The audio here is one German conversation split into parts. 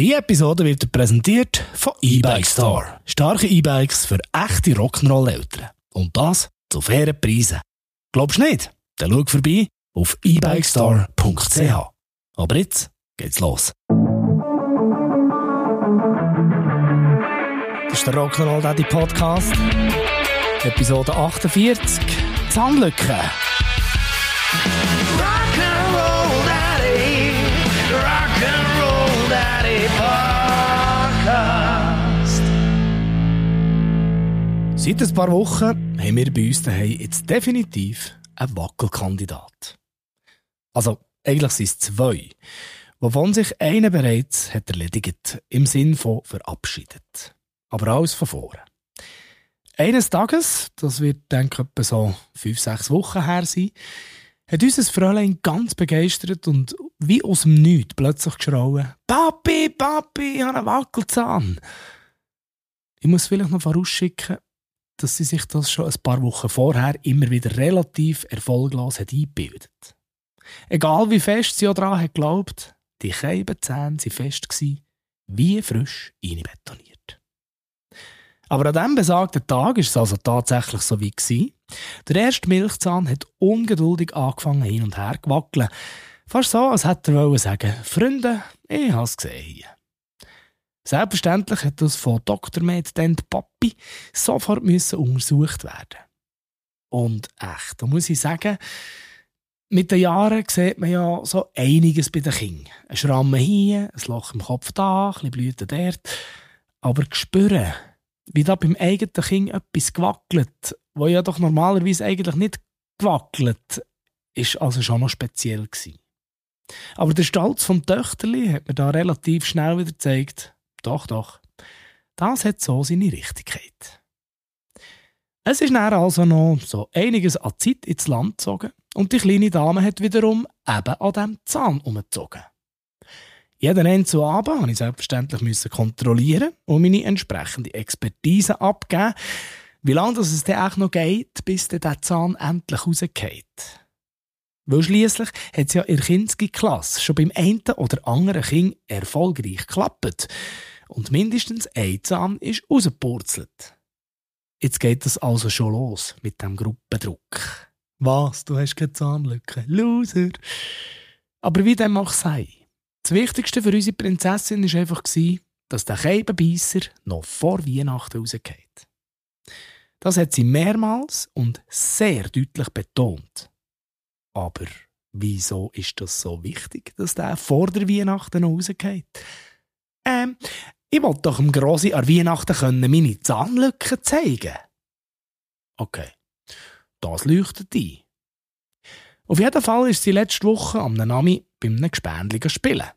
Die Episode wird präsentiert von E-Bike Store. Starke E-Bikes für echte Rock'n'Roll-Eltern. Und das zu fairen Preisen. Glaubst du nicht? Dann schau vorbei auf ebikestore.ch. Aber jetzt geht's los. Das ist der Rock'n'Roll Daddy Podcast. Episode 48. Zahnlücke. Seit ein paar Wochen haben wir bei uns daheim jetzt definitiv einen Wackelkandidat. Also, eigentlich sind es zwei, wovon sich einer bereits hat erledigt, im Sinn von verabschiedet. Aber alles von vorne. Eines Tages, das wird, denke ich, etwa so fünf, sechs Wochen her sein, hat unser Fräulein ganz begeistert und wie aus dem Nichts plötzlich geschrauen: Papi, Papi, ich habe einen Wackelzahn. Ich muss vielleicht noch vorausschicken, dass sie sich das schon ein paar Wochen vorher immer wieder relativ erfolglos hat eingebildet. Egal wie fest sie auch daran hat geglaubt, die Keibenzähne waren fest, gewesen, wie frisch einbetoniert. Aber an diesem besagten Tag war es also tatsächlich so wie gewesen. Der erste Milchzahn hat ungeduldig angefangen hin und her zu wackeln. Fast so, als hätte er sagen, Freunde, ich habe es gesehen hier. Selbstverständlich hat das von Dr. Med Papi sofort müssen untersucht werden. Und echt, da muss ich sagen, mit den Jahren sieht man ja so einiges bei den Kindern. Ein Schramm hier, ein Loch im Kopf da, ein Blüten dort. Aber spüren, wie da beim eigenen Kind etwas gewackelt, wo ja doch normalerweise eigentlich nicht gewackelt, ist also schon noch speziell gewesen. Aber der Stolz vom Töchterli hat mir da relativ schnell wieder gezeigt, doch, doch, das hat so seine Richtigkeit. Es ist dann also noch so einiges an Zeit ins Land gezogen und die kleine Dame hat wiederum eben an diesem Zahn umgezogen. Jeden Ende zu Abend musste ich selbstverständlich kontrollieren und meine entsprechende Expertise abgeben, wie lange es dann auch noch geht, bis der Zahn endlich rausgeht. Weil schliesslich hat es ja in der Kinski-Klasse schon beim einen oder anderen Kind erfolgreich geklappt. Und mindestens ein Zahn ist rausgepurzelt. Jetzt geht es also schon los mit dem Gruppendruck. Was, du hast keine Zahnlücke? Loser! Aber wie dem auch sei, das Wichtigste für unsere Prinzessin war einfach, dass der Keibenbeisser noch vor Weihnachten rausgeht. Das hat sie mehrmals und sehr deutlich betont. Aber wieso ist das so wichtig, dass der vor der Weihnachten rausgeht? Ähm, ich wollte doch dem Grossi an Weihnachten können meine Zahnlücken zeigen. Okay, das leuchtet ein. Auf jeden Fall ist sie letzte Woche am Nami beim einem Gespendli spielen.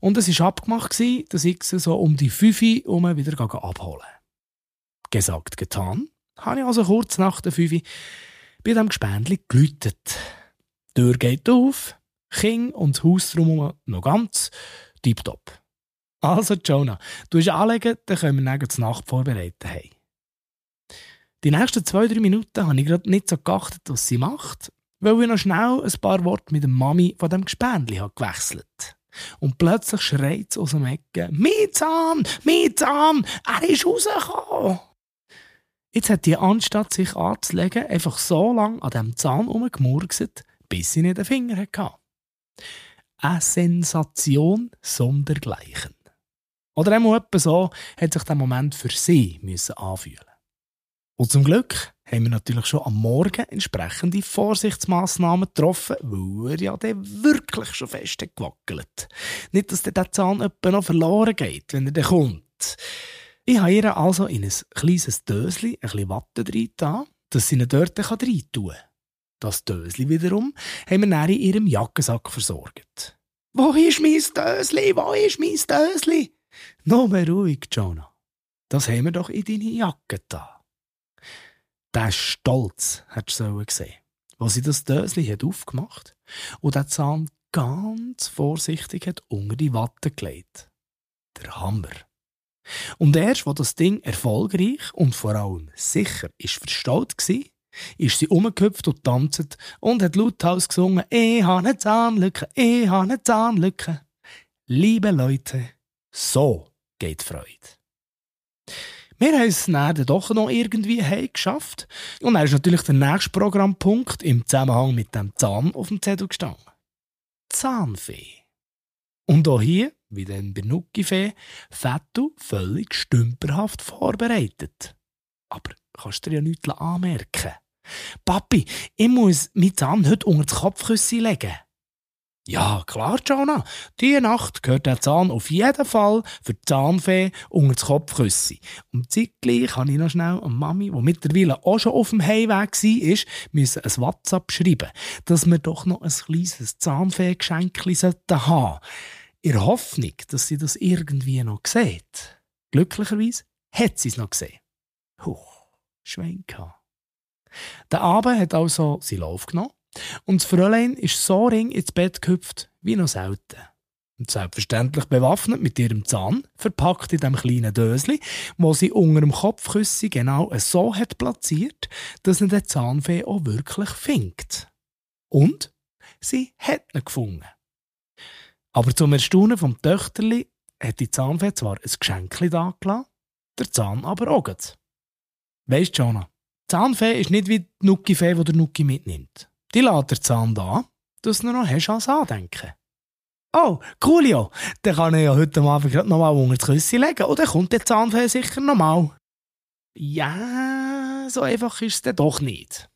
Und es war abgemacht, dass ich sie so um die 5 Uhr wieder abholen Gesagt, getan, habe ich also kurz nach der 5 Uhr bei dem Gespendli geläutet. Die Tür geht auf, King und das Haus drumherum noch ganz tiptop. Also, Jonah, du hast anlegen, dann können wir dann die Nacht vorbereiten. Hey. Die nächsten zwei, drei Minuten habe ich gerade nicht so geachtet, was sie macht, weil ich noch schnell ein paar Worte mit der Mami von dem Gespendli gewechselt habe. Und plötzlich schreit es aus dem Ecken! Mein Zahn! Er ist rausgekommen! Jetzt hat die anstatt sich anzulegen, einfach so lange an dem Zahn herumgemurkset, bis sie nicht den Finger hatte. Eine Sensation sondergleichen. Oder einmal etwa so hat sich der Moment für sie müssen anfühlen. Und zum Glück haben wir natürlich schon am Morgen entsprechende Vorsichtsmaßnahmen getroffen, weil er ja dann wirklich schon fest gewackelt Nicht, dass der Zahn etwa noch verloren geht, wenn er dann kommt. Ich habe ihr also in ein kleines Döschen ein bisschen Watte rein dass sie ihn dort rein tun kann. Das Döschen wiederum haben wir dann in ihrem Jackensack versorgt. Wo ist mein Dösli? Wo ist mein Dösli? Nur ruhig, Jonah. Das haben wir doch in deine Jacke da. Der Stolz hat du gesehen, als sie das Dösli hat aufgemacht und den Zahn ganz vorsichtig hat unter die Watte gelegt. Der Hammer. Und erst, wo das Ding erfolgreich und vor allem sicher ist verstaut war, ist sie umgehüpft und tanzt und hat lauthals gesungen, ich habe eine Zahnlücke, ich habe eine Zahnlücke. Liebe Leute, So geht Freude. Wir haben es dann doch noch irgendwie geschafft. Und dann ist natürlich der nächste Programmpunkt im Zusammenhang mit dem Zahn auf dem Zettel gestanden. Zahnfee. Und auch hier, wie dann bei Nuckifee, Fettu völlig stümperhaft vorbereitet. Aber kannst du dir ja nichts anmerken. Papi, ich muss meinen Zahn heute unter das Kopfkissen legen. Ja, klar, Jana. Diese Nacht gehört der Zahn auf jeden Fall für die Zahnfee unter das Kopfkissen. Und zeitgleich habe ich noch schnell an Mami, die mittlerweile auch schon auf dem Heimweg war, müssen ein WhatsApp schreiben, dass wir doch noch ein kleines Zahnfee-Geschenk haben sollten. In der Hoffnung, dass sie das irgendwie noch sieht. Glücklicherweise hat sie es noch gesehen. Huch, Schwenka. Der Abend hat also seinen Lauf genommen und das Fräulein ist so ring ins Bett gehüpft wie noch selten. Und selbstverständlich bewaffnet mit ihrem Zahn, verpackt in dem kleinen Dösli, wo sie unter dem Kopfküsse genau so hat platziert, dass er den Zahnfee auch wirklich findet. Und sie hat ihn gefunden. Aber zum Erstaunen vom Töchterli hat die Zahnfee zwar ein Geschenk da gelassen, der Zahn aber auch. Weisst du, die Zahnfee ist nicht wie die Nuckifee, die der Nucki mitnimmt. Die lässt der Zahn da, dass du noch hast als Andenken. Oh, coolio, dann kann ich ja heute Abend gerade noch mal unter das Küsschen legen und dann kommt der Zahnfee sicher noch mal. Ja, so einfach ist es dann doch nicht.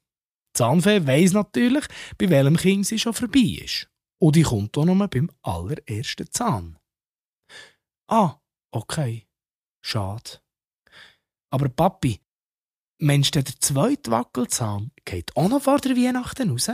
Die Zahnfee weiss natürlich, bei welchem Kind sie schon vorbei ist. Und die kommt auch noch beim allerersten Zahn. Ah, okay. Schade. Aber Papi, Mensch, der zweite Wackelzahn geht auch noch vor der Weihnachten raus?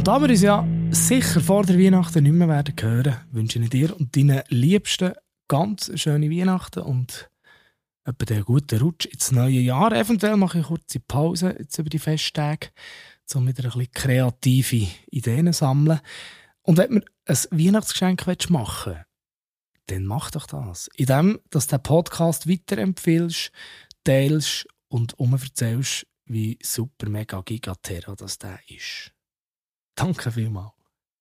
Und da wir uns ja sicher vor der Weihnachten nicht mehr werden hören, wünsche ich dir und deinen Liebsten ganz schöne Weihnachten und etwa einen guten Rutsch ins neue Jahr. Eventuell mache ich kurze Pause jetzt über die Festtage, um wieder ein bisschen kreative Ideen zu sammeln. Und wenn du ein Weihnachtsgeschenk machen willst, dann mach doch das. Indem, dass du den Podcast weiterempfiehlst, teilst und umverzählst, wie super mega gigaterra das der ist. Danke vielmals.